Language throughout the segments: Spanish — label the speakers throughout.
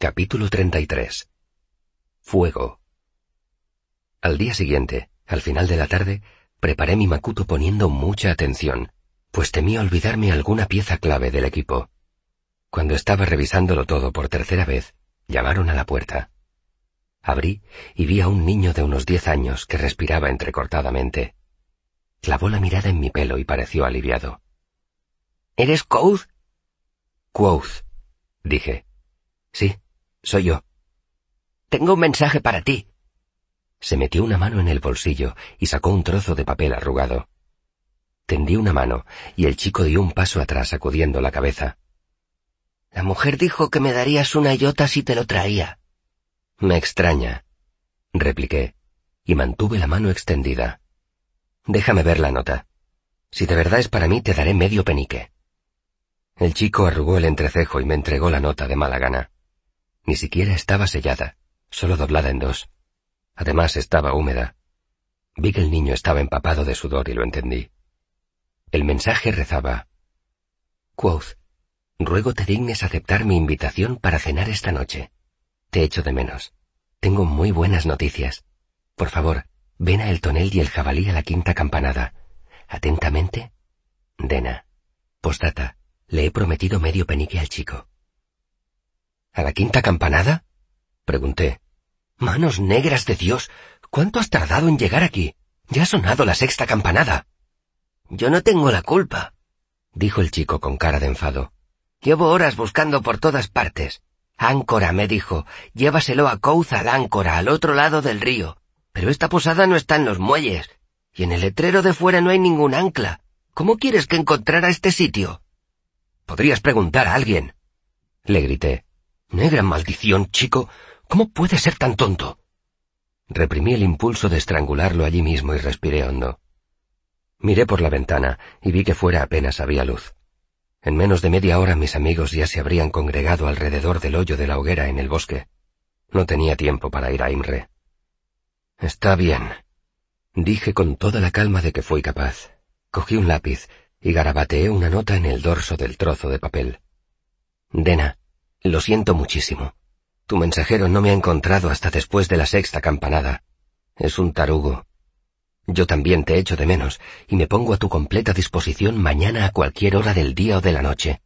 Speaker 1: Capítulo 33 Fuego Al día siguiente, al final de la tarde, preparé mi macuto poniendo mucha atención, pues temía olvidarme alguna pieza clave del equipo. Cuando estaba revisándolo todo por tercera vez, llamaron a la puerta. Abrí y vi a un niño de unos diez años que respiraba entrecortadamente. Clavó la mirada en mi pelo y pareció aliviado.
Speaker 2: ¿Eres Quoth?
Speaker 1: Quoth, dije. Sí, soy yo.
Speaker 2: Tengo un mensaje para ti.
Speaker 1: Se metió una mano en el bolsillo y sacó un trozo de papel arrugado. Tendí una mano y el chico dio un paso atrás sacudiendo la cabeza.
Speaker 2: La mujer dijo que me darías una iota si te lo traía.
Speaker 1: Me extraña, repliqué, y mantuve la mano extendida. Déjame ver la nota. Si de verdad es para mí, te daré medio penique. El chico arrugó el entrecejo y me entregó la nota de mala gana. Ni siquiera estaba sellada, solo doblada en dos. Además estaba húmeda. Vi que el niño estaba empapado de sudor y lo entendí. El mensaje rezaba. Quoth, ruego te dignes aceptar mi invitación para cenar esta noche. Te echo de menos. Tengo muy buenas noticias. Por favor, ven a el tonel y el jabalí a la quinta campanada. Atentamente, Dena. Postata, le he prometido medio penique al chico. ¿A la quinta campanada? Pregunté. Manos negras de Dios, ¿cuánto has tardado en llegar aquí? Ya ha sonado la sexta campanada.
Speaker 2: Yo no tengo la culpa,
Speaker 1: dijo el chico con cara de enfado.
Speaker 2: Llevo horas buscando por todas partes. Áncora me dijo, llévaselo a Couza al áncora, al otro lado del río. Pero esta posada no está en los muelles, y en el letrero de fuera no hay ningún ancla. ¿Cómo quieres que encontrara este sitio?
Speaker 1: Podrías preguntar a alguien. Le grité. Negra maldición, chico. ¿Cómo puedes ser tan tonto? Reprimí el impulso de estrangularlo allí mismo y respiré hondo. Miré por la ventana y vi que fuera apenas había luz. En menos de media hora mis amigos ya se habrían congregado alrededor del hoyo de la hoguera en el bosque. No tenía tiempo para ir a Imre. Está bien, dije con toda la calma de que fui capaz. Cogí un lápiz y garabateé una nota en el dorso del trozo de papel. Dena, lo siento muchísimo. Tu mensajero no me ha encontrado hasta después de la sexta campanada. Es un tarugo. Yo también te echo de menos y me pongo a tu completa disposición mañana a cualquier hora del día o de la noche.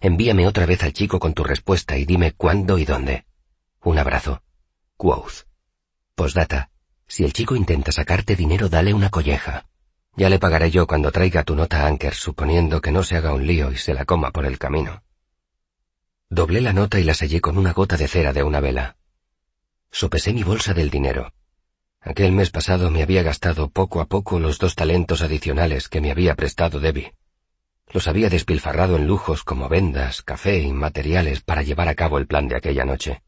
Speaker 1: Envíame otra vez al chico con tu respuesta y dime cuándo y dónde. Un abrazo. Quoth. Postdata. Si el chico intenta sacarte dinero, dale una colleja. Ya le pagaré yo cuando traiga tu nota a Anker, suponiendo que no se haga un lío y se la coma por el camino. Doblé la nota y la sellé con una gota de cera de una vela. Sopesé mi bolsa del dinero. Aquel mes pasado me había gastado poco a poco los dos talentos adicionales que me había prestado Debbie. Los había despilfarrado en lujos como vendas, café y materiales para llevar a cabo el plan de aquella noche.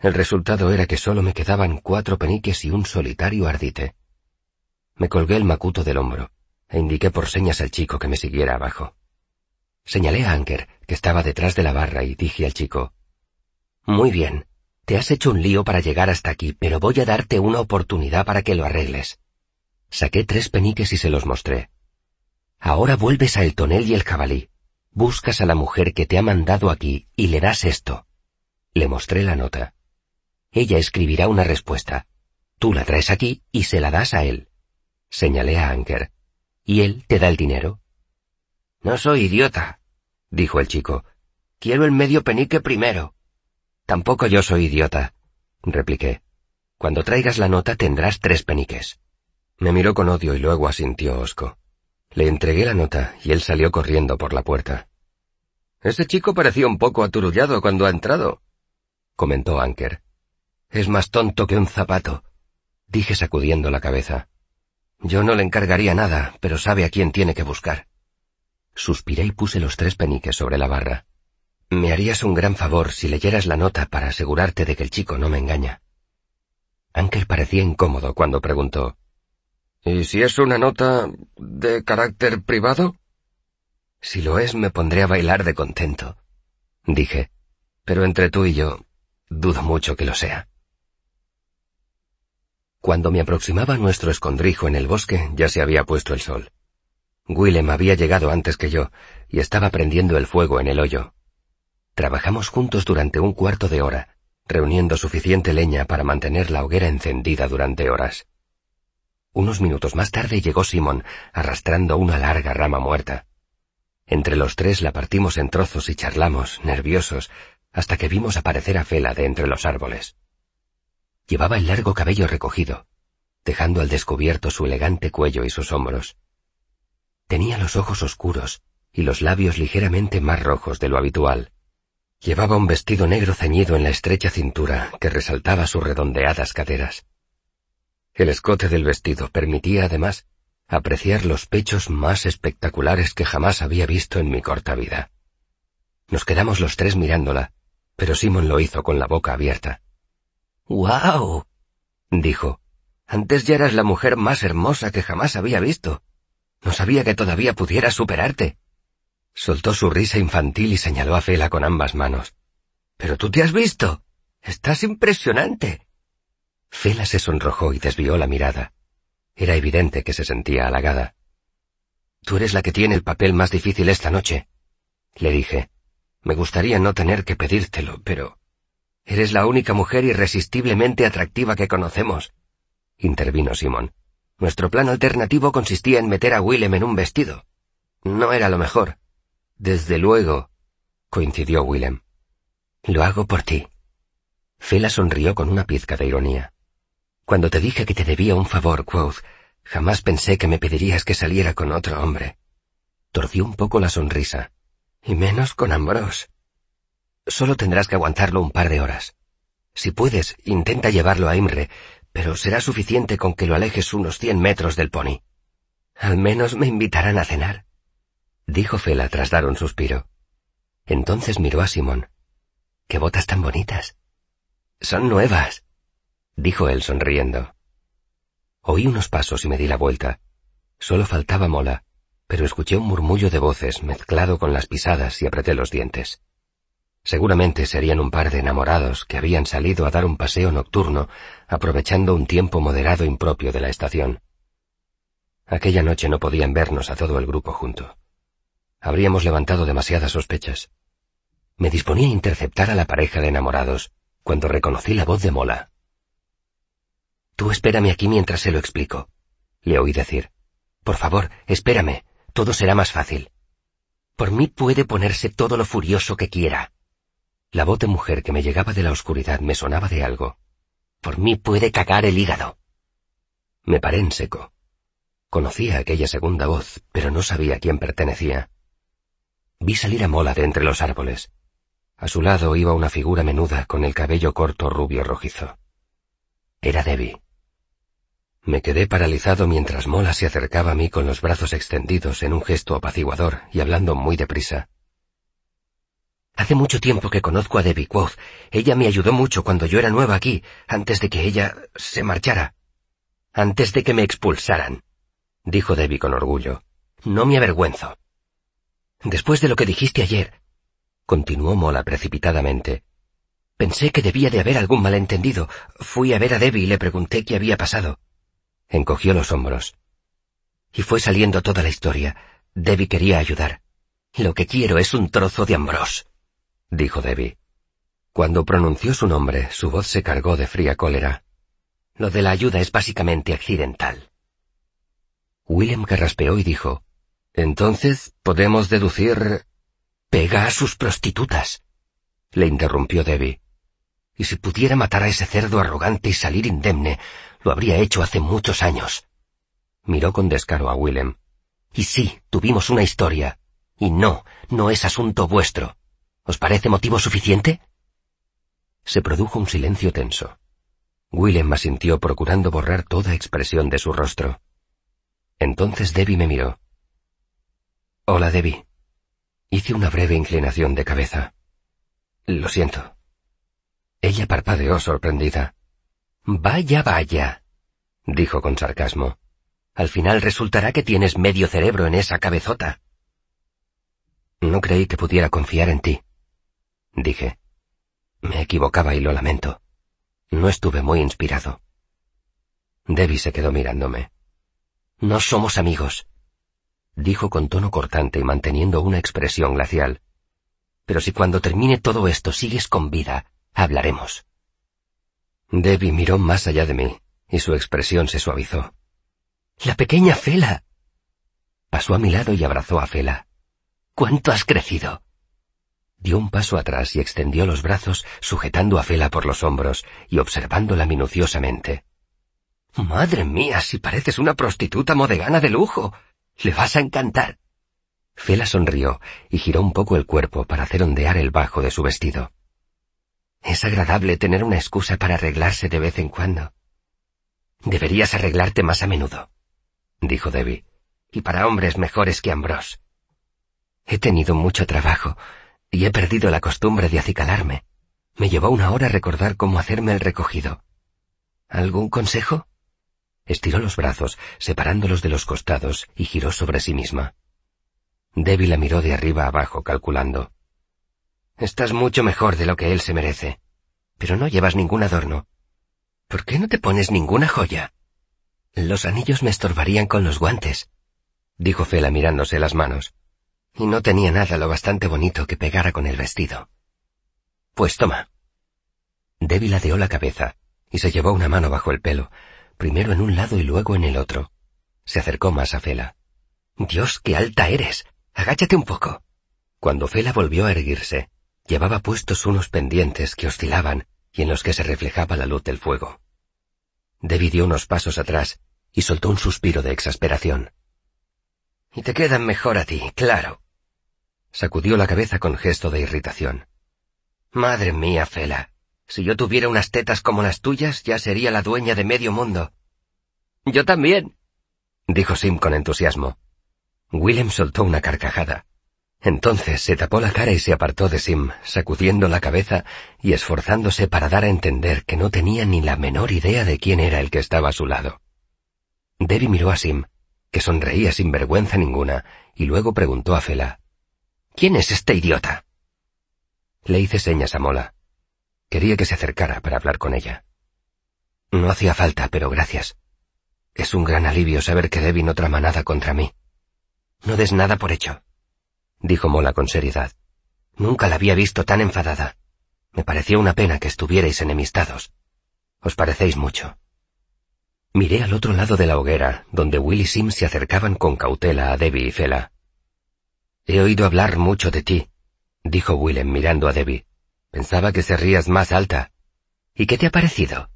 Speaker 1: El resultado era que solo me quedaban cuatro peniques y un solitario ardite. Me colgué el macuto del hombro e indiqué por señas al chico que me siguiera abajo. Señalé a Anker, que estaba detrás de la barra, y dije al chico, Muy bien, te has hecho un lío para llegar hasta aquí, pero voy a darte una oportunidad para que lo arregles. Saqué tres peniques y se los mostré. Ahora vuelves a el tonel y el jabalí. Buscas a la mujer que te ha mandado aquí y le das esto. Le mostré la nota. Ella escribirá una respuesta. Tú la traes aquí y se la das a él. Señalé a Anker. Y él te da el dinero.
Speaker 2: No soy idiota, dijo el chico. Quiero el medio penique primero.
Speaker 1: Tampoco yo soy idiota, repliqué. Cuando traigas la nota tendrás tres peniques. Me miró con odio y luego asintió Osco. Le entregué la nota y él salió corriendo por la puerta.
Speaker 3: Ese chico parecía un poco aturullado cuando ha entrado, comentó Anker.
Speaker 1: Es más tonto que un zapato, dije sacudiendo la cabeza. Yo no le encargaría nada, pero sabe a quién tiene que buscar. Suspiré y puse los tres peniques sobre la barra. Me harías un gran favor si leyeras la nota para asegurarte de que el chico no me engaña. Anker parecía incómodo cuando preguntó.
Speaker 3: ¿Y si es una nota de carácter privado?
Speaker 1: Si lo es, me pondré a bailar de contento, dije. Pero entre tú y yo, dudo mucho que lo sea. Cuando me aproximaba a nuestro escondrijo en el bosque, ya se había puesto el sol. Willem había llegado antes que yo y estaba prendiendo el fuego en el hoyo. Trabajamos juntos durante un cuarto de hora, reuniendo suficiente leña para mantener la hoguera encendida durante horas. Unos minutos más tarde llegó Simon, arrastrando una larga rama muerta. Entre los tres la partimos en trozos y charlamos, nerviosos, hasta que vimos aparecer a Fela de entre los árboles. Llevaba el largo cabello recogido, dejando al descubierto su elegante cuello y sus hombros. Tenía los ojos oscuros y los labios ligeramente más rojos de lo habitual. Llevaba un vestido negro ceñido en la estrecha cintura que resaltaba sus redondeadas caderas. El escote del vestido permitía además apreciar los pechos más espectaculares que jamás había visto en mi corta vida. Nos quedamos los tres mirándola, pero Simon lo hizo con la boca abierta.
Speaker 2: ¡Guau! dijo. Antes ya eras la mujer más hermosa que jamás había visto. No sabía que todavía pudiera superarte.
Speaker 1: Soltó su risa infantil y señaló a Fela con ambas manos.
Speaker 2: Pero tú te has visto. Estás impresionante.
Speaker 1: Fela se sonrojó y desvió la mirada. Era evidente que se sentía halagada.
Speaker 2: Tú eres la que tiene el papel más difícil esta noche, le dije. Me gustaría no tener que pedírtelo, pero... Eres la única mujer irresistiblemente atractiva que conocemos, intervino Simón. Nuestro plan alternativo consistía en meter a Willem en un vestido. No era lo mejor.
Speaker 1: Desde luego, coincidió Willem.
Speaker 2: Lo hago por ti.
Speaker 1: Fela sonrió con una pizca de ironía.
Speaker 2: Cuando te dije que te debía un favor, Quoth, jamás pensé que me pedirías que saliera con otro hombre.
Speaker 1: Torció un poco la sonrisa.
Speaker 2: Y menos con Ambrose. Solo tendrás que aguantarlo un par de horas. Si puedes, intenta llevarlo a Imre, pero será suficiente con que lo alejes unos cien metros del pony. Al menos me invitarán a cenar
Speaker 1: dijo Fela tras dar un suspiro. Entonces miró a Simón.
Speaker 2: ¡Qué botas tan bonitas! Son nuevas, dijo él sonriendo.
Speaker 1: Oí unos pasos y me di la vuelta. Solo faltaba mola, pero escuché un murmullo de voces mezclado con las pisadas y apreté los dientes. Seguramente serían un par de enamorados que habían salido a dar un paseo nocturno, aprovechando un tiempo moderado impropio de la estación. Aquella noche no podían vernos a todo el grupo junto. Habríamos levantado demasiadas sospechas. Me disponía a interceptar a la pareja de enamorados cuando reconocí la voz de Mola.
Speaker 2: Tú espérame aquí mientras se lo explico, le oí decir. Por favor, espérame, todo será más fácil. Por mí puede ponerse todo lo furioso que quiera.
Speaker 1: La voz de mujer que me llegaba de la oscuridad me sonaba de algo.
Speaker 2: Por mí puede cagar el hígado.
Speaker 1: Me paré en seco. Conocía aquella segunda voz, pero no sabía a quién pertenecía. Vi salir a Mola de entre los árboles. A su lado iba una figura menuda con el cabello corto rubio rojizo. Era Debbie. Me quedé paralizado mientras Mola se acercaba a mí con los brazos extendidos en un gesto apaciguador y hablando muy deprisa.
Speaker 2: Hace mucho tiempo que conozco a Debbie Quoth. Ella me ayudó mucho cuando yo era nueva aquí, antes de que ella se marchara. Antes de que me expulsaran, dijo Debbie con orgullo. No me avergüenzo. Después de lo que dijiste ayer, continuó Mola precipitadamente, pensé que debía de haber algún malentendido. Fui a ver a Debbie y le pregunté qué había pasado.
Speaker 1: Encogió los hombros.
Speaker 2: Y fue saliendo toda la historia. Debbie quería ayudar. Lo que quiero es un trozo de Ambrose, dijo Debbie.
Speaker 1: Cuando pronunció su nombre, su voz se cargó de fría cólera.
Speaker 2: Lo de la ayuda es básicamente accidental.
Speaker 1: William carraspeó y dijo, entonces podemos deducir...
Speaker 2: Pega a sus prostitutas, le interrumpió Debbie. Y si pudiera matar a ese cerdo arrogante y salir indemne, lo habría hecho hace muchos años.
Speaker 1: Miró con descaro a Willem.
Speaker 2: Y sí, tuvimos una historia. Y no, no es asunto vuestro. ¿Os parece motivo suficiente?
Speaker 1: Se produjo un silencio tenso. Willem asintió procurando borrar toda expresión de su rostro. Entonces Debbie me miró.
Speaker 2: Hola, Debbie. Hice una breve inclinación de cabeza. Lo siento.
Speaker 1: Ella parpadeó sorprendida.
Speaker 2: Vaya, vaya, dijo con sarcasmo. Al final resultará que tienes medio cerebro en esa cabezota.
Speaker 1: No creí que pudiera confiar en ti, dije. Me equivocaba y lo lamento. No estuve muy inspirado.
Speaker 2: Debbie se quedó mirándome. No somos amigos, dijo con tono cortante y manteniendo una expresión glacial. Pero si cuando termine todo esto sigues con vida, hablaremos.
Speaker 3: Debbie miró más allá de mí, y su expresión se suavizó.
Speaker 2: La pequeña Fela. Pasó a mi lado y abrazó a Fela. ¿Cuánto has crecido? Dio un paso atrás y extendió los brazos, sujetando a Fela por los hombros y observándola minuciosamente. Madre mía, si pareces una prostituta modegana de lujo. Le vas a encantar. Fela sonrió y giró un poco el cuerpo para hacer ondear el bajo de su vestido. Es agradable tener una excusa para arreglarse de vez en cuando. Deberías arreglarte más a menudo, dijo Debbie, y para hombres mejores que Ambrose. He tenido mucho trabajo y he perdido la costumbre de acicalarme. Me llevó una hora recordar cómo hacerme el recogido. ¿Algún consejo? Estiró los brazos, separándolos de los costados, y giró sobre sí misma. Debbie la miró de arriba abajo, calculando. Estás mucho mejor de lo que él se merece. Pero no llevas ningún adorno. ¿Por qué no te pones ninguna joya? Los anillos me estorbarían con los guantes, dijo Fela mirándose las manos. Y no tenía nada lo bastante bonito que pegara con el vestido. Pues toma. Debbie ladeó la cabeza y se llevó una mano bajo el pelo, primero en un lado y luego en el otro. Se acercó más a Fela. Dios, qué alta eres. Agáchate un poco. Cuando Fela volvió a erguirse, llevaba puestos unos pendientes que oscilaban y en los que se reflejaba la luz del fuego. Debbie dio unos pasos atrás y soltó un suspiro de exasperación. Y te quedan mejor a ti, claro. Sacudió la cabeza con gesto de irritación. Madre mía, Fela. Si yo tuviera unas tetas como las tuyas, ya sería la dueña de medio mundo. Yo también, dijo Sim con entusiasmo. Willem soltó una carcajada. Entonces se tapó la cara y se apartó de Sim, sacudiendo la cabeza y esforzándose para dar a entender que no tenía ni la menor idea de quién era el que estaba a su lado. Debbie miró a Sim, que sonreía sin vergüenza ninguna, y luego preguntó a Fela. ¿Quién es este idiota? Le hice señas a Mola. Quería que se acercara para hablar con ella. No hacía falta, pero gracias. Es un gran alivio saber que Debbie no trama nada contra mí. No des nada por hecho, dijo Mola con seriedad. Nunca la había visto tan enfadada. Me pareció una pena que estuvierais enemistados. Os parecéis mucho. Miré al otro lado de la hoguera, donde Will y Sim se acercaban con cautela a Debbie y Fela. He oído hablar mucho de ti, dijo Willem mirando a Debbie. Pensaba que serías más alta. ¿Y qué te ha parecido?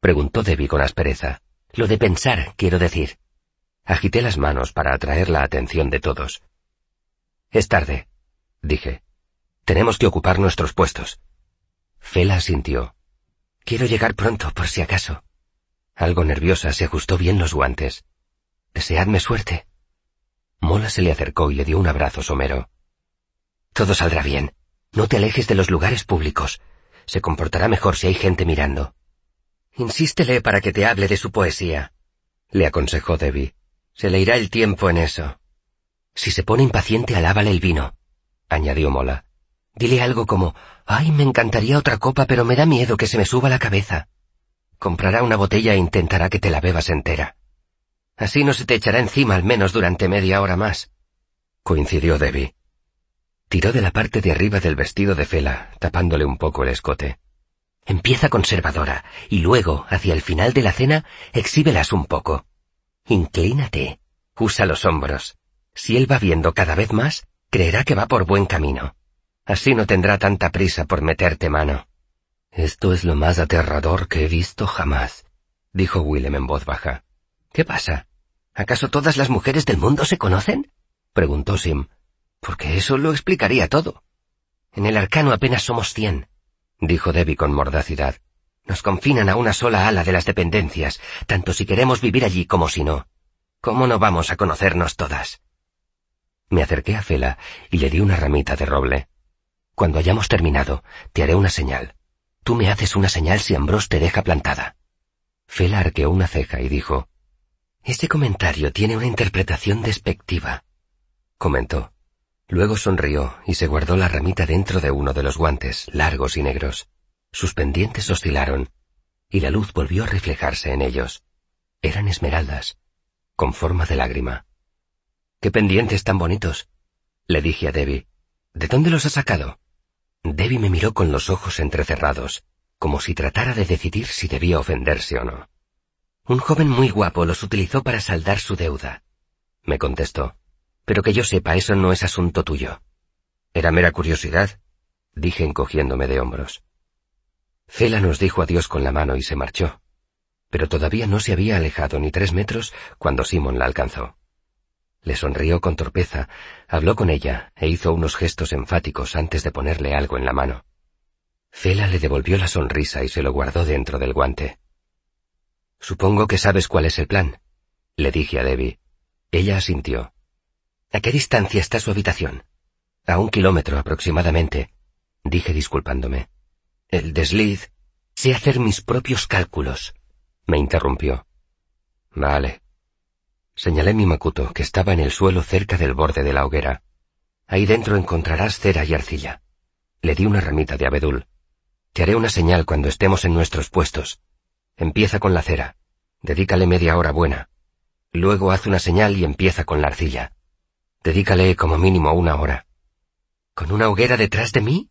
Speaker 2: preguntó Debbie con aspereza. Lo de pensar, quiero decir. Agité las manos para atraer la atención de todos. Es tarde, dije. Tenemos que ocupar nuestros puestos. Fela asintió. Quiero llegar pronto, por si acaso. Algo nerviosa se ajustó bien los guantes. Deseadme suerte. Mola se le acercó y le dio un abrazo somero. Todo saldrá bien. No te alejes de los lugares públicos. Se comportará mejor si hay gente mirando. Insístele para que te hable de su poesía, le aconsejó Debbie. Se le irá el tiempo en eso. Si se pone impaciente, alábale el vino, añadió Mola. Dile algo como, ay, me encantaría otra copa, pero me da miedo que se me suba la cabeza. Comprará una botella e intentará que te la bebas entera. Así no se te echará encima al menos durante media hora más. Coincidió Debbie. Tiró de la parte de arriba del vestido de Fela, tapándole un poco el escote. Empieza conservadora, y luego, hacia el final de la cena, exhíbelas un poco. Inclínate. Usa los hombros. Si él va viendo cada vez más, creerá que va por buen camino. Así no tendrá tanta prisa por meterte mano. Esto es lo más aterrador que he visto jamás, dijo Willem en voz baja. ¿Qué pasa? ¿Acaso todas las mujeres del mundo se conocen? preguntó Sim. Porque eso lo explicaría todo. En el arcano apenas somos cien, dijo Debbie con mordacidad. Nos confinan a una sola ala de las dependencias, tanto si queremos vivir allí como si no. ¿Cómo no vamos a conocernos todas? Me acerqué a Fela y le di una ramita de roble. Cuando hayamos terminado, te haré una señal. Tú me haces una señal si Ambrose te deja plantada. Fela arqueó una ceja y dijo, Ese comentario tiene una interpretación despectiva, comentó. Luego sonrió y se guardó la ramita dentro de uno de los guantes, largos y negros. Sus pendientes oscilaron, y la luz volvió a reflejarse en ellos. Eran esmeraldas, con forma de lágrima. ¡Qué pendientes tan bonitos! le dije a Debbie.
Speaker 1: ¿De dónde los ha sacado? Debbie me miró con los ojos entrecerrados, como si tratara de decidir si debía ofenderse o no. Un joven muy guapo los utilizó para saldar su deuda, me contestó. Pero que yo sepa, eso no es asunto tuyo. Era mera curiosidad, dije encogiéndome de hombros. Fela nos dijo adiós con la mano y se marchó. Pero todavía no se había alejado ni tres metros cuando Simon la alcanzó. Le sonrió con torpeza, habló con ella e hizo unos gestos enfáticos antes de ponerle algo en la mano. Fela le devolvió la sonrisa y se lo guardó dentro del guante. Supongo que sabes cuál es el plan, le dije a Debbie. Ella asintió. ¿A qué distancia está su habitación? A un kilómetro aproximadamente, dije disculpándome. El desliz. Sé hacer mis propios cálculos, me interrumpió. Vale. Señalé mi macuto, que estaba en el suelo cerca del borde de la hoguera. Ahí dentro encontrarás cera y arcilla. Le di una ramita de abedul. Te haré una señal cuando estemos en nuestros puestos. Empieza con la cera. Dedícale media hora buena. Luego haz una señal y empieza con la arcilla. Dedícale como mínimo una hora. ¿Con una hoguera detrás de mí?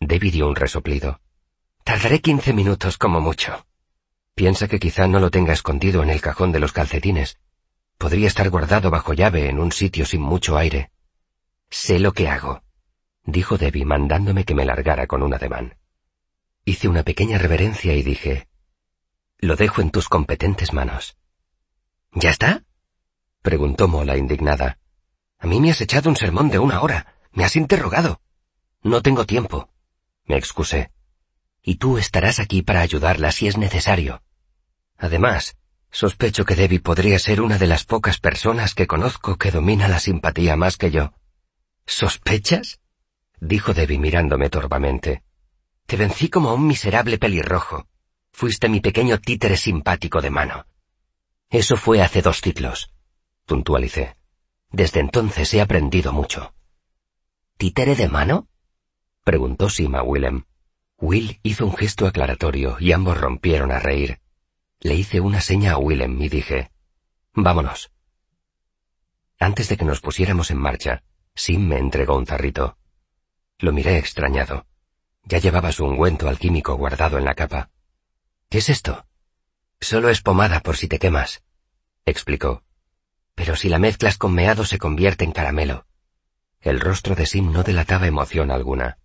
Speaker 1: David dio un resoplido. Tardaré quince minutos como mucho. Piensa que quizá no lo tenga escondido en el cajón de los calcetines. Podría estar guardado bajo llave en un sitio sin mucho aire. Sé lo que hago, dijo Debbie mandándome que me largara con un ademán. Hice una pequeña reverencia y dije, Lo dejo en tus competentes manos. ¿Ya está? preguntó Mola indignada. A mí me has echado un sermón de una hora. Me has interrogado. No tengo tiempo. Me excusé. Y tú estarás aquí para ayudarla si es necesario. Además, sospecho que Debbie podría ser una de las pocas personas que conozco que domina la simpatía más que yo. ¿Sospechas? dijo Debbie mirándome torvamente. Te vencí como un miserable pelirrojo. Fuiste mi pequeño títere simpático de mano. Eso fue hace dos ciclos, puntualicé. Desde entonces he aprendido mucho. ¿Títere de mano? preguntó Sima Willem. Will hizo un gesto aclaratorio y ambos rompieron a reír. Le hice una seña a Willem y dije, Vámonos. Antes de que nos pusiéramos en marcha, Sim me entregó un zarrito. Lo miré extrañado. Ya llevaba su ungüento alquímico guardado en la capa. ¿Qué es esto? Solo es pomada por si te quemas, explicó. Pero si la mezclas con meado se convierte en caramelo. El rostro de Sim no delataba emoción alguna.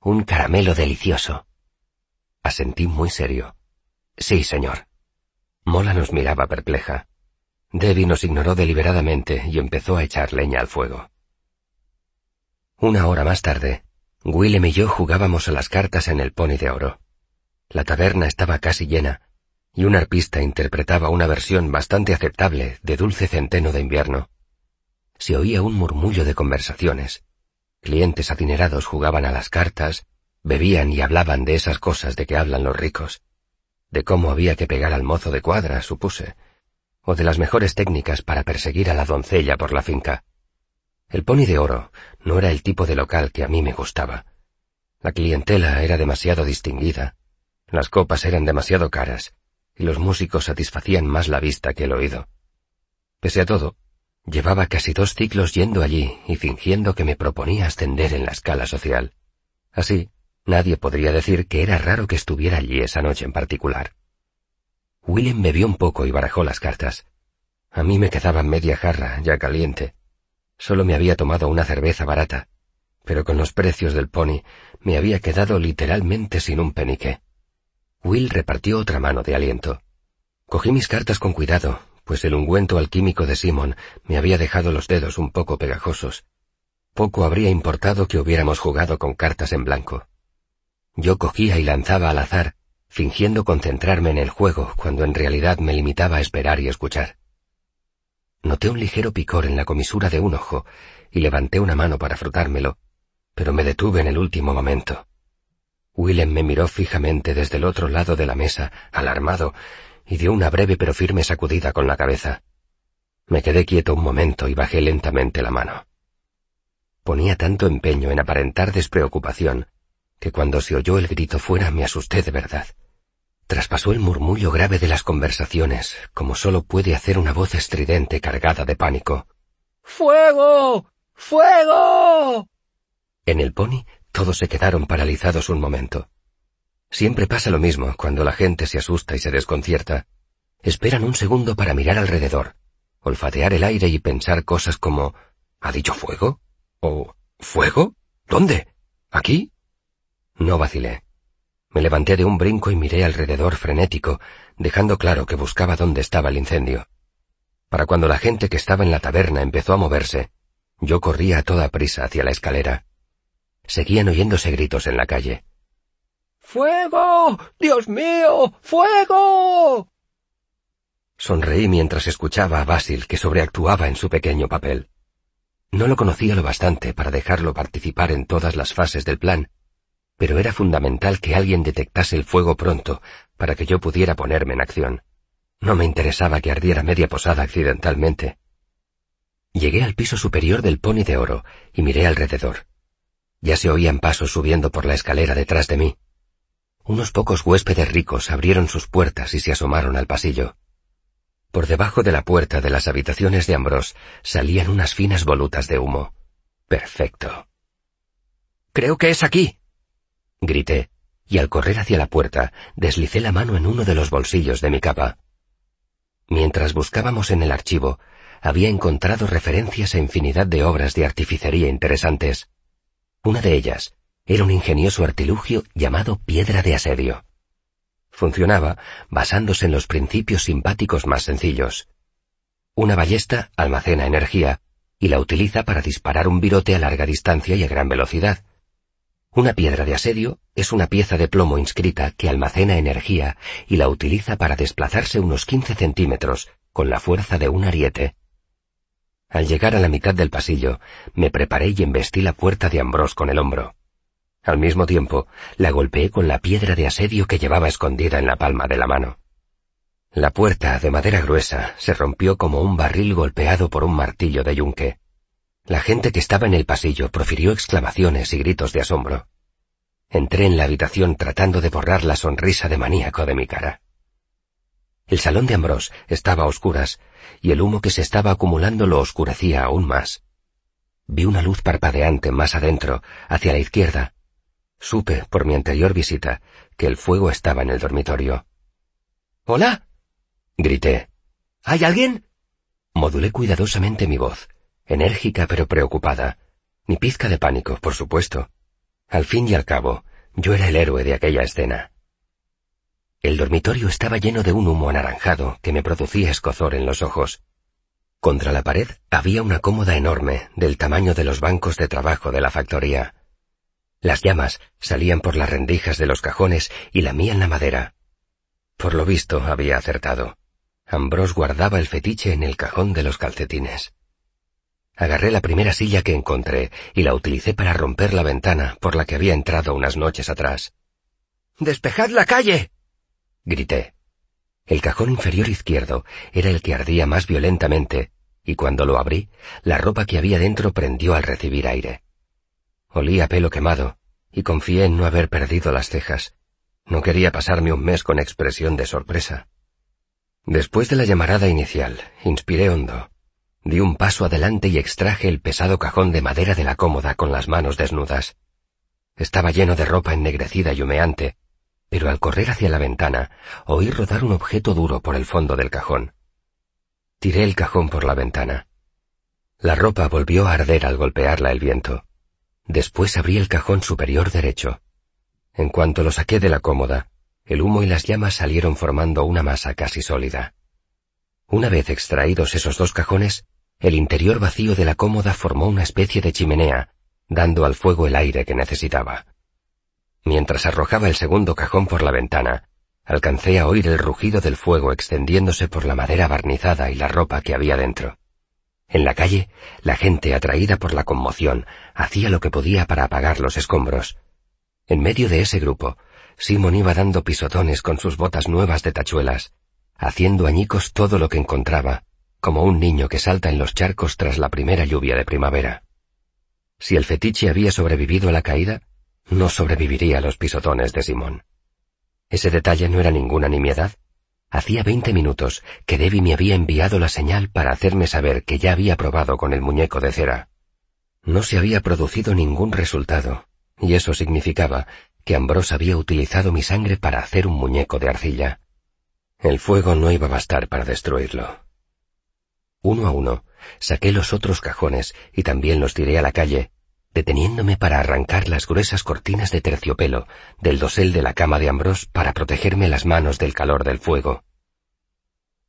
Speaker 1: Un caramelo delicioso. Asentí muy serio. Sí, señor. Mola nos miraba perpleja. Debbie nos ignoró deliberadamente y empezó a echar leña al fuego. Una hora más tarde, Willem y yo jugábamos a las cartas en el pony de oro. La taberna estaba casi llena y un arpista interpretaba una versión bastante aceptable de Dulce Centeno de Invierno. Se oía un murmullo de conversaciones. Clientes adinerados jugaban a las cartas, bebían y hablaban de esas cosas de que hablan los ricos, de cómo había que pegar al mozo de cuadra, supuse, o de las mejores técnicas para perseguir a la doncella por la finca. El pony de oro no era el tipo de local que a mí me gustaba. La clientela era demasiado distinguida, las copas eran demasiado caras, y los músicos satisfacían más la vista que el oído. Pese a todo, llevaba casi dos ciclos yendo allí y fingiendo que me proponía ascender en la escala social. Así, nadie podría decir que era raro que estuviera allí esa noche en particular. Willem bebió un poco y barajó las cartas. A mí me quedaba media jarra, ya caliente. Solo me había tomado una cerveza barata, pero con los precios del pony me había quedado literalmente sin un penique. Will repartió otra mano de aliento. Cogí mis cartas con cuidado, pues el ungüento alquímico de Simon me había dejado los dedos un poco pegajosos. Poco habría importado que hubiéramos jugado con cartas en blanco. Yo cogía y lanzaba al azar, fingiendo concentrarme en el juego cuando en realidad me limitaba a esperar y escuchar. Noté un ligero picor en la comisura de un ojo y levanté una mano para frotármelo, pero me detuve en el último momento. Willem me miró fijamente desde el otro lado de la mesa, alarmado, y dio una breve pero firme sacudida con la cabeza. Me quedé quieto un momento y bajé lentamente la mano. Ponía tanto empeño en aparentar despreocupación que cuando se oyó el grito fuera me asusté de verdad. Traspasó el murmullo grave de las conversaciones, como solo puede hacer una voz estridente cargada de pánico.
Speaker 2: ¡Fuego! ¡Fuego!
Speaker 1: En el pony todos se quedaron paralizados un momento. Siempre pasa lo mismo cuando la gente se asusta y se desconcierta. Esperan un segundo para mirar alrededor, olfatear el aire y pensar cosas como ¿Ha dicho fuego? ¿O fuego? ¿Dónde? ¿Aquí? No vacilé. Me levanté de un brinco y miré alrededor frenético, dejando claro que buscaba dónde estaba el incendio. Para cuando la gente que estaba en la taberna empezó a moverse, yo corría a toda prisa hacia la escalera. Seguían oyéndose gritos en la calle.
Speaker 2: ¡Fuego! ¡Dios mío! ¡Fuego!
Speaker 1: Sonreí mientras escuchaba a Basil que sobreactuaba en su pequeño papel. No lo conocía lo bastante para dejarlo participar en todas las fases del plan, pero era fundamental que alguien detectase el fuego pronto para que yo pudiera ponerme en acción. No me interesaba que ardiera media posada accidentalmente. Llegué al piso superior del pony de oro y miré alrededor. Ya se oían pasos subiendo por la escalera detrás de mí. Unos pocos huéspedes ricos abrieron sus puertas y se asomaron al pasillo. Por debajo de la puerta de las habitaciones de Ambrose salían unas finas volutas de humo. Perfecto.
Speaker 2: Creo que es aquí,
Speaker 1: grité, y al correr hacia la puerta deslicé la mano en uno de los bolsillos de mi capa. Mientras buscábamos en el archivo, había encontrado referencias a infinidad de obras de artificería interesantes. Una de ellas era un ingenioso artilugio llamado piedra de asedio. Funcionaba basándose en los principios simpáticos más sencillos. Una ballesta almacena energía y la utiliza para disparar un virote a larga distancia y a gran velocidad. Una piedra de asedio es una pieza de plomo inscrita que almacena energía y la utiliza para desplazarse unos 15 centímetros con la fuerza de un ariete. Al llegar a la mitad del pasillo, me preparé y embestí la puerta de Ambrose con el hombro. Al mismo tiempo, la golpeé con la piedra de asedio que llevaba escondida en la palma de la mano. La puerta, de madera gruesa, se rompió como un barril golpeado por un martillo de yunque. La gente que estaba en el pasillo profirió exclamaciones y gritos de asombro. Entré en la habitación tratando de borrar la sonrisa de maníaco de mi cara. El salón de Ambrose estaba a oscuras, y el humo que se estaba acumulando lo oscurecía aún más. Vi una luz parpadeante más adentro, hacia la izquierda. Supe, por mi anterior visita, que el fuego estaba en el dormitorio.
Speaker 2: ¿Hola?
Speaker 1: grité.
Speaker 2: ¿Hay alguien?
Speaker 1: Modulé cuidadosamente mi voz enérgica pero preocupada, ni pizca de pánico, por supuesto. Al fin y al cabo, yo era el héroe de aquella escena. El dormitorio estaba lleno de un humo anaranjado que me producía escozor en los ojos. Contra la pared había una cómoda enorme del tamaño de los bancos de trabajo de la factoría. Las llamas salían por las rendijas de los cajones y lamían la madera. Por lo visto había acertado. Ambrose guardaba el fetiche en el cajón de los calcetines. Agarré la primera silla que encontré y la utilicé para romper la ventana por la que había entrado unas noches atrás.
Speaker 2: ¡Despejad la calle!
Speaker 1: Grité. El cajón inferior izquierdo era el que ardía más violentamente, y cuando lo abrí, la ropa que había dentro prendió al recibir aire. Olía pelo quemado, y confié en no haber perdido las cejas. No quería pasarme un mes con expresión de sorpresa. Después de la llamarada inicial, inspiré hondo Di un paso adelante y extraje el pesado cajón de madera de la cómoda con las manos desnudas. Estaba lleno de ropa ennegrecida y humeante, pero al correr hacia la ventana oí rodar un objeto duro por el fondo del cajón. Tiré el cajón por la ventana. La ropa volvió a arder al golpearla el viento. Después abrí el cajón superior derecho. En cuanto lo saqué de la cómoda, el humo y las llamas salieron formando una masa casi sólida. Una vez extraídos esos dos cajones, el interior vacío de la cómoda formó una especie de chimenea, dando al fuego el aire que necesitaba. Mientras arrojaba el segundo cajón por la ventana, alcancé a oír el rugido del fuego extendiéndose por la madera barnizada y la ropa que había dentro. En la calle, la gente, atraída por la conmoción, hacía lo que podía para apagar los escombros. En medio de ese grupo, Simon iba dando pisotones con sus botas nuevas de tachuelas, haciendo añicos todo lo que encontraba, como un niño que salta en los charcos tras la primera lluvia de primavera. Si el fetiche había sobrevivido a la caída, no sobreviviría a los pisotones de Simón. Ese detalle no era ninguna nimiedad. Hacía veinte minutos que Debbie me había enviado la señal para hacerme saber que ya había probado con el muñeco de cera. No se había producido ningún resultado, y eso significaba que Ambrose había utilizado mi sangre para hacer un muñeco de arcilla. El fuego no iba a bastar para destruirlo. Uno a uno, saqué los otros cajones y también los tiré a la calle, deteniéndome para arrancar las gruesas cortinas de terciopelo del dosel de la cama de Ambrose para protegerme las manos del calor del fuego.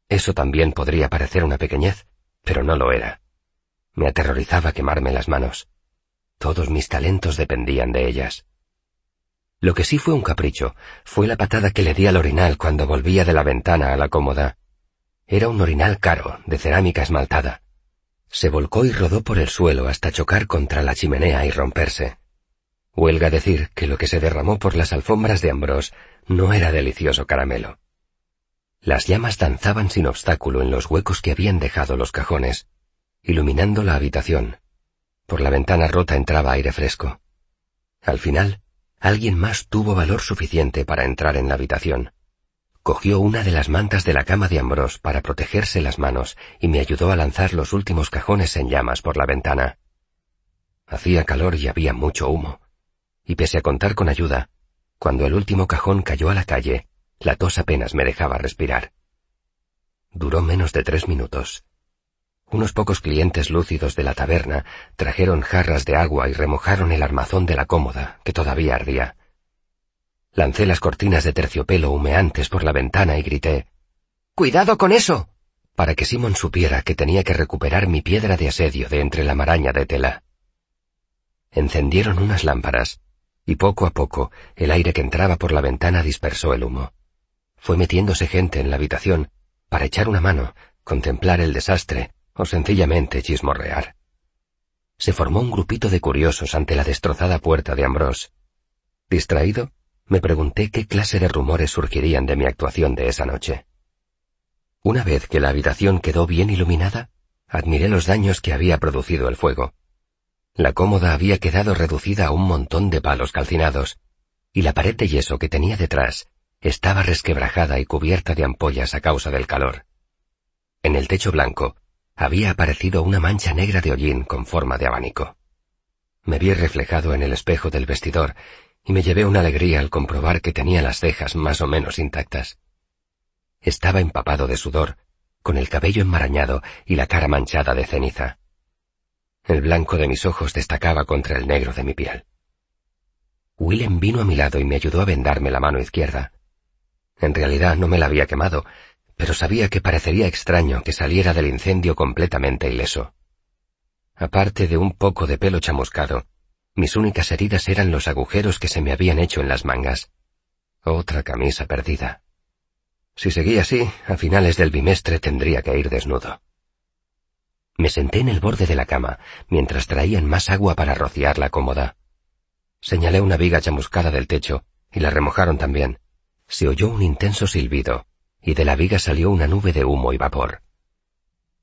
Speaker 1: Eso también podría parecer una pequeñez, pero no lo era. Me aterrorizaba quemarme las manos. Todos mis talentos dependían de ellas. Lo que sí fue un capricho fue la patada que le di al orinal cuando volvía de la ventana a la cómoda. Era un orinal caro, de cerámica esmaltada. Se volcó y rodó por el suelo hasta chocar contra la chimenea y romperse. Huelga decir que lo que se derramó por las alfombras de Ambrose no era delicioso caramelo. Las llamas danzaban sin obstáculo en los huecos que habían dejado los cajones, iluminando la habitación. Por la ventana rota entraba aire fresco. Al final, alguien más tuvo valor suficiente para entrar en la habitación. Cogió una de las mantas de la cama de Ambrose para protegerse las manos y me ayudó a lanzar los últimos cajones en llamas por la ventana. Hacía calor y había mucho humo. Y pese a contar con ayuda, cuando el último cajón cayó a la calle, la tos apenas me dejaba respirar. Duró menos de tres minutos. Unos pocos clientes lúcidos de la taberna trajeron jarras de agua y remojaron el armazón de la cómoda, que todavía ardía. Lancé las cortinas de terciopelo humeantes por la ventana y grité ¡Cuidado con eso! para que Simon supiera que tenía que recuperar mi piedra de asedio de entre la maraña de tela. Encendieron unas lámparas, y poco a poco el aire que entraba por la ventana dispersó el humo. Fue metiéndose gente en la habitación para echar una mano, contemplar el desastre o sencillamente chismorrear. Se formó un grupito de curiosos ante la destrozada puerta de Ambrose. Distraído, me pregunté qué clase de rumores surgirían de mi actuación de esa noche. Una vez que la habitación quedó bien iluminada, admiré los daños que había producido el fuego. La cómoda había quedado reducida a un montón de palos calcinados, y la pared de yeso que tenía detrás estaba resquebrajada y cubierta de ampollas a causa del calor. En el techo blanco había aparecido una mancha negra de hollín con forma de abanico. Me vi reflejado en el espejo del vestidor y me llevé una alegría al comprobar que tenía las cejas más o menos intactas. Estaba empapado de sudor, con el cabello enmarañado y la cara manchada de ceniza. El blanco de mis ojos destacaba contra el negro de mi piel. Willem vino a mi lado y me ayudó a vendarme la mano izquierda. En realidad no me la había quemado, pero sabía que parecería extraño que saliera del incendio completamente ileso. Aparte de un poco de pelo chamuscado, mis únicas heridas eran los agujeros que se me habían hecho en las mangas. Otra camisa perdida. Si seguía así, a finales del bimestre tendría que ir desnudo. Me senté en el borde de la cama, mientras traían más agua para rociar la cómoda. Señalé una viga chamuscada del techo, y la remojaron también se oyó un intenso silbido, y de la viga salió una nube de humo y vapor.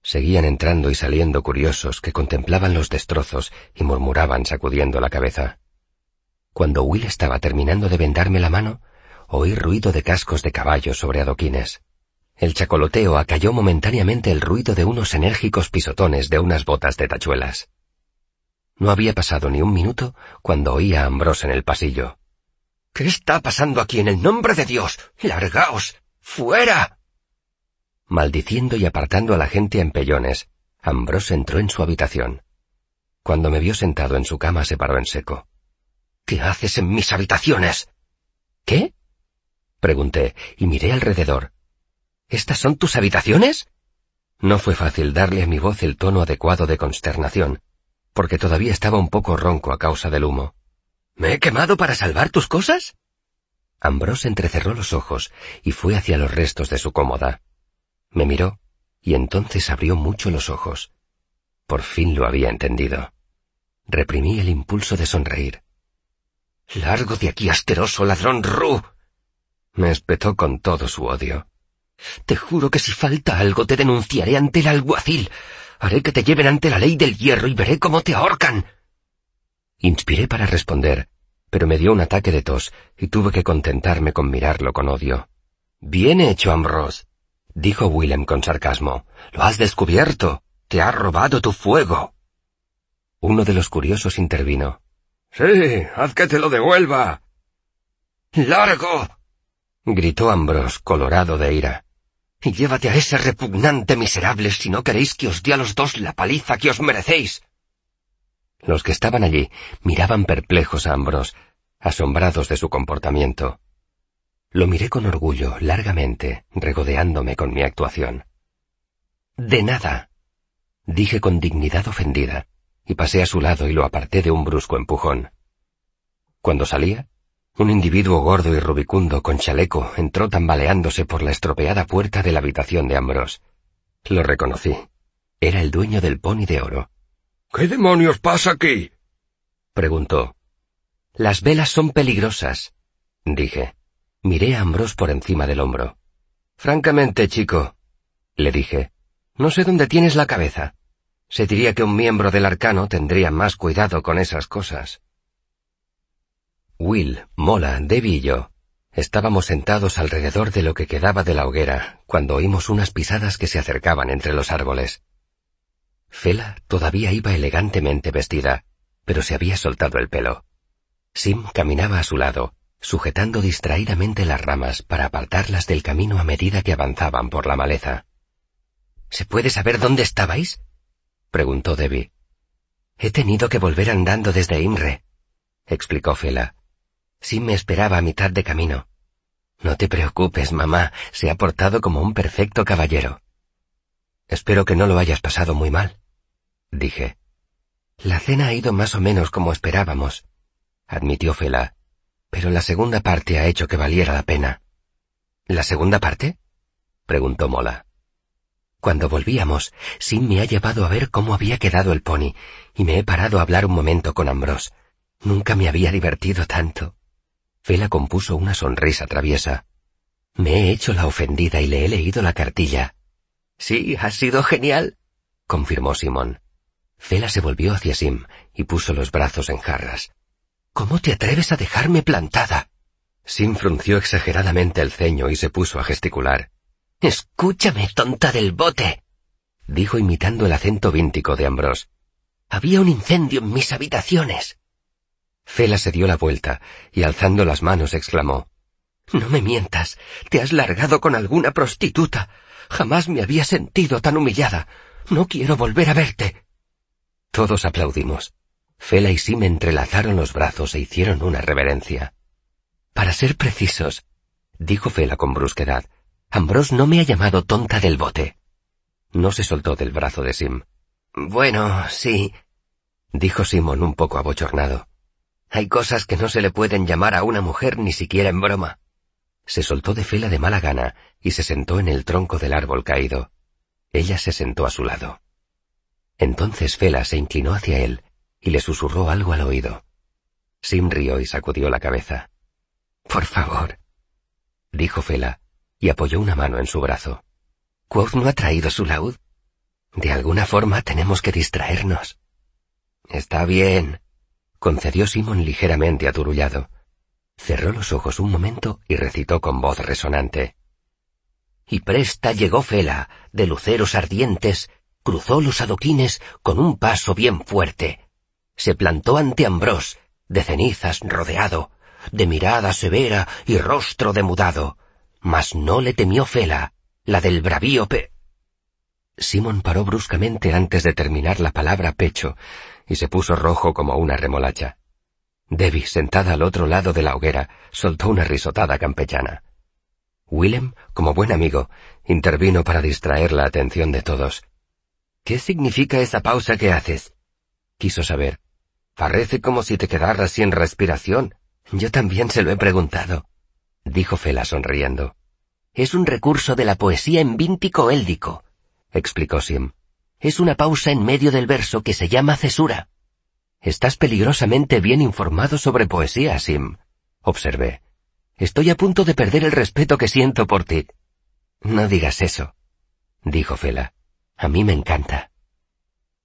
Speaker 1: Seguían entrando y saliendo curiosos que contemplaban los destrozos y murmuraban sacudiendo la cabeza. Cuando Will estaba terminando de vendarme la mano, oí ruido de cascos de caballo sobre adoquines. El chacoloteo acalló momentáneamente el ruido de unos enérgicos pisotones de unas botas de tachuelas. No había pasado ni un minuto cuando oí a Ambrose en el pasillo. ¿Qué está pasando aquí en el nombre de Dios? ¡Largaos! ¡Fuera! Maldiciendo y apartando a la gente en pellones, Ambrose entró en su habitación. Cuando me vio sentado en su cama se paró en seco. ¿Qué haces en mis habitaciones? ¿Qué? Pregunté y miré alrededor. ¿Estas son tus habitaciones? No fue fácil darle a mi voz el tono adecuado de consternación, porque todavía estaba un poco ronco a causa del humo. ¿Me he quemado para salvar tus cosas? Ambrose entrecerró los ojos y fue hacia los restos de su cómoda. Me miró y entonces abrió mucho los ojos. Por fin lo había entendido. Reprimí el impulso de sonreír. Largo de aquí, asqueroso ladrón Ru. Me espetó con todo su odio. Te juro que si falta algo te denunciaré ante el alguacil. Haré que te lleven ante la ley del hierro y veré cómo te ahorcan. Inspiré para responder, pero me dio un ataque de tos y tuve que contentarme con mirarlo con odio. Bien hecho, Ambrose, dijo Willem con sarcasmo. Lo has descubierto. Te ha robado tu fuego.
Speaker 3: Uno de los curiosos intervino.
Speaker 1: Sí, haz que te lo devuelva.
Speaker 2: ¡Largo!
Speaker 3: gritó Ambrose, colorado de ira.
Speaker 2: Y llévate a ese repugnante miserable si no queréis que os dé a los dos la paliza que os merecéis.
Speaker 3: Los que estaban allí miraban perplejos a Ambrose, asombrados de su comportamiento. Lo miré con orgullo, largamente, regodeándome con mi actuación. De nada, dije con dignidad ofendida, y pasé a su lado y lo aparté de un brusco empujón. Cuando salía, un individuo gordo y rubicundo con chaleco entró tambaleándose por la estropeada puerta de la habitación de Ambrose. Lo reconocí. Era el dueño del pony de oro.
Speaker 1: ¿Qué demonios pasa aquí?
Speaker 3: preguntó. Las velas son peligrosas, dije. Miré a Ambrose por encima del hombro. Francamente, chico, le dije, no sé dónde tienes la cabeza. Se diría que un miembro del arcano tendría más cuidado con esas cosas. Will, Mola, Debbie y yo estábamos sentados alrededor de lo que quedaba de la hoguera cuando oímos unas pisadas que se acercaban entre los árboles. Fela todavía iba elegantemente vestida, pero se había soltado el pelo. Sim caminaba a su lado, sujetando distraídamente las ramas para apartarlas del camino a medida que avanzaban por la maleza. ¿Se puede saber dónde estabais? preguntó Debbie. He tenido que volver andando desde Imre, explicó Fela. Sí me esperaba a mitad de camino. No te preocupes, mamá, se ha portado como un perfecto caballero. Espero que no lo hayas pasado muy mal, dije. La cena ha ido más o menos como esperábamos, admitió Fela, pero la segunda parte ha hecho que valiera la pena. ¿La segunda parte? preguntó Mola. Cuando volvíamos, Sim me ha llevado a ver cómo había quedado el pony, y me he parado a hablar un momento con Ambrose. Nunca me había divertido tanto. Fela compuso una sonrisa traviesa. Me he hecho la ofendida y le he leído la cartilla. Sí, ha sido genial, confirmó Simón. Fela se volvió hacia Sim y puso los brazos en jarras. ¿Cómo te atreves a dejarme plantada? Sim frunció exageradamente el ceño y se puso a gesticular. Escúchame, tonta del bote, dijo imitando el acento víntico de Ambrose. Había un incendio en mis habitaciones. Fela se dio la vuelta y alzando las manos exclamó No me mientas. Te has largado con alguna prostituta. Jamás me había sentido tan humillada. No quiero volver a verte. Todos aplaudimos. Fela y Sim entrelazaron los brazos e hicieron una reverencia. Para ser precisos, dijo Fela con brusquedad, Ambrose no me ha llamado tonta del bote. No se soltó del brazo de Sim. Bueno, sí, dijo Simon un poco abochornado. Hay cosas que no se le pueden llamar a una mujer ni siquiera en broma. Se soltó de Fela de mala gana y se sentó en el tronco del árbol caído. Ella se sentó a su lado. Entonces Fela se inclinó hacia él y le susurró algo al oído. Sim rió y sacudió la cabeza. Por favor, dijo Fela, y apoyó una mano en su brazo. Quoth no ha traído su laúd. De alguna forma tenemos que distraernos. Está bien, concedió Simon ligeramente aturullado. Cerró los ojos un momento y recitó con voz resonante. Y presta llegó Fela, de luceros ardientes, cruzó los adoquines con un paso bien fuerte. Se plantó ante Ambrós, de cenizas rodeado, de mirada severa y rostro demudado mas no le temió Fela, la del bravío pe... Simón paró bruscamente antes de terminar la palabra pecho y se puso rojo como una remolacha. Debbie, sentada al otro lado de la hoguera, soltó una risotada campechana. Willem, como buen amigo, intervino para distraer la atención de todos. ¿Qué significa esa pausa que haces? Quiso saber. Parece como si te quedaras sin respiración. Yo también se lo he preguntado dijo Fela sonriendo. Es un recurso de la poesía en víntico éldico, explicó Sim. Es una pausa en medio del verso que se llama cesura. Estás peligrosamente bien informado sobre poesía, Sim, observé. Estoy a punto de perder el respeto que siento por ti. No digas eso, dijo Fela. A mí me encanta.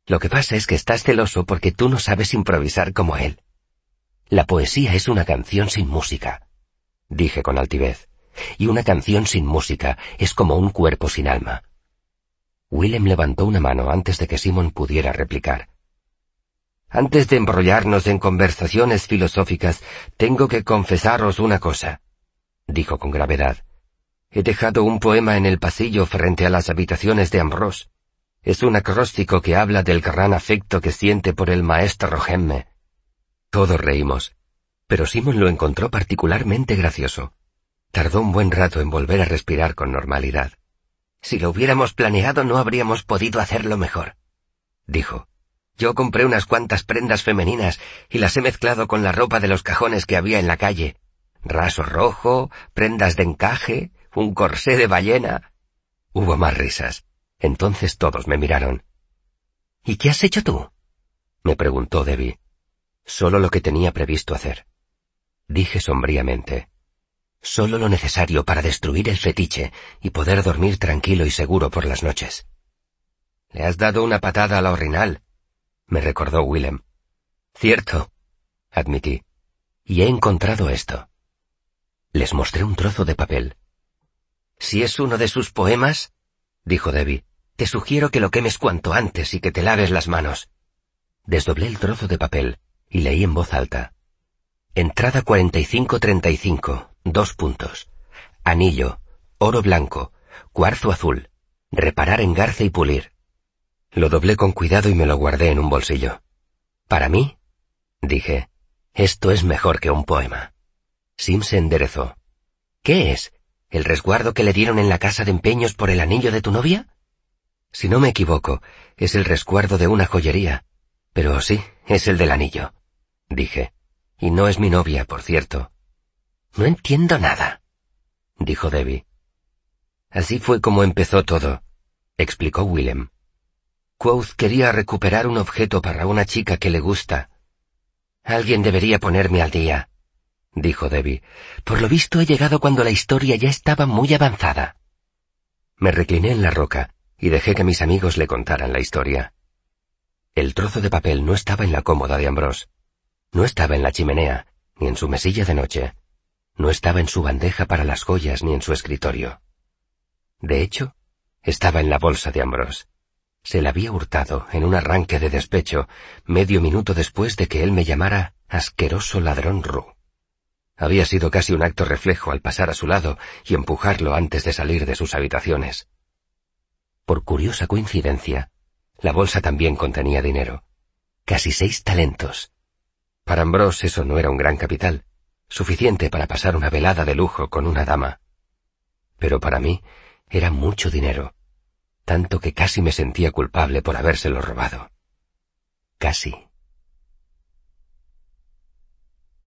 Speaker 3: Lo que pasa es que estás celoso porque tú no sabes improvisar como él. La poesía es una canción sin música dije con altivez, y una canción sin música es como un cuerpo sin alma. Willem levantó una mano antes de que Simon pudiera replicar.
Speaker 2: Antes de embrollarnos en conversaciones filosóficas, tengo que confesaros una cosa, dijo con gravedad. He dejado un poema en el pasillo frente a las habitaciones de Ambrose. Es un acróstico que habla del gran afecto que siente por el maestro Gemme. Todos reímos, pero Simon lo encontró particularmente gracioso. Tardó un buen rato en volver a respirar con normalidad. Si lo hubiéramos planeado no habríamos podido hacerlo mejor, dijo. Yo compré unas cuantas prendas femeninas y las he mezclado con la ropa de los cajones que había en la calle. Raso rojo, prendas de encaje, un corsé de ballena. Hubo más risas. Entonces todos me miraron. ¿Y qué has hecho tú? me preguntó Debbie. Solo lo que tenía previsto hacer. Dije sombríamente. Solo lo necesario para destruir el fetiche y poder dormir tranquilo y seguro por las noches. Le has dado una patada a la orinal, me recordó Willem. Cierto, admití. Y he encontrado esto. Les mostré un trozo de papel. Si es uno de sus poemas, dijo Debbie, te sugiero que lo quemes cuanto antes y que te laves las manos. Desdoblé el trozo de papel y leí en voz alta. Entrada 4535, dos puntos. Anillo, oro blanco, cuarzo azul, reparar engarce y pulir. Lo doblé con cuidado y me lo guardé en un bolsillo. Para mí, dije, esto es mejor que un poema. Sim se enderezó. ¿Qué es? ¿El resguardo que le dieron en la casa de empeños por el anillo de tu novia? Si no me equivoco, es el resguardo de una joyería. Pero sí, es el del anillo, dije. Y no es mi novia, por cierto. No entiendo nada, dijo Debbie. Así fue como empezó todo, explicó Willem. Quoth quería recuperar un objeto para una chica que le gusta. Alguien debería ponerme al día, dijo Debbie. Por lo visto he llegado cuando la historia ya estaba muy avanzada. Me recliné en la roca y dejé que mis amigos le contaran la historia. El trozo de papel no estaba en la cómoda de Ambrose. No estaba en la chimenea, ni en su mesilla de noche. No estaba en su bandeja para las joyas, ni en su escritorio. De hecho, estaba en la bolsa de Ambrose se la había hurtado en un arranque de despecho medio minuto después de que él me llamara asqueroso ladrón Ru. Había sido casi un acto reflejo al pasar a su lado y empujarlo antes de salir de sus habitaciones. Por curiosa coincidencia, la bolsa también contenía dinero. Casi seis talentos. Para Ambrose eso no era un gran capital, suficiente para pasar una velada de lujo con una dama. Pero para mí era mucho dinero tanto que casi me sentía culpable por habérselo robado. Casi.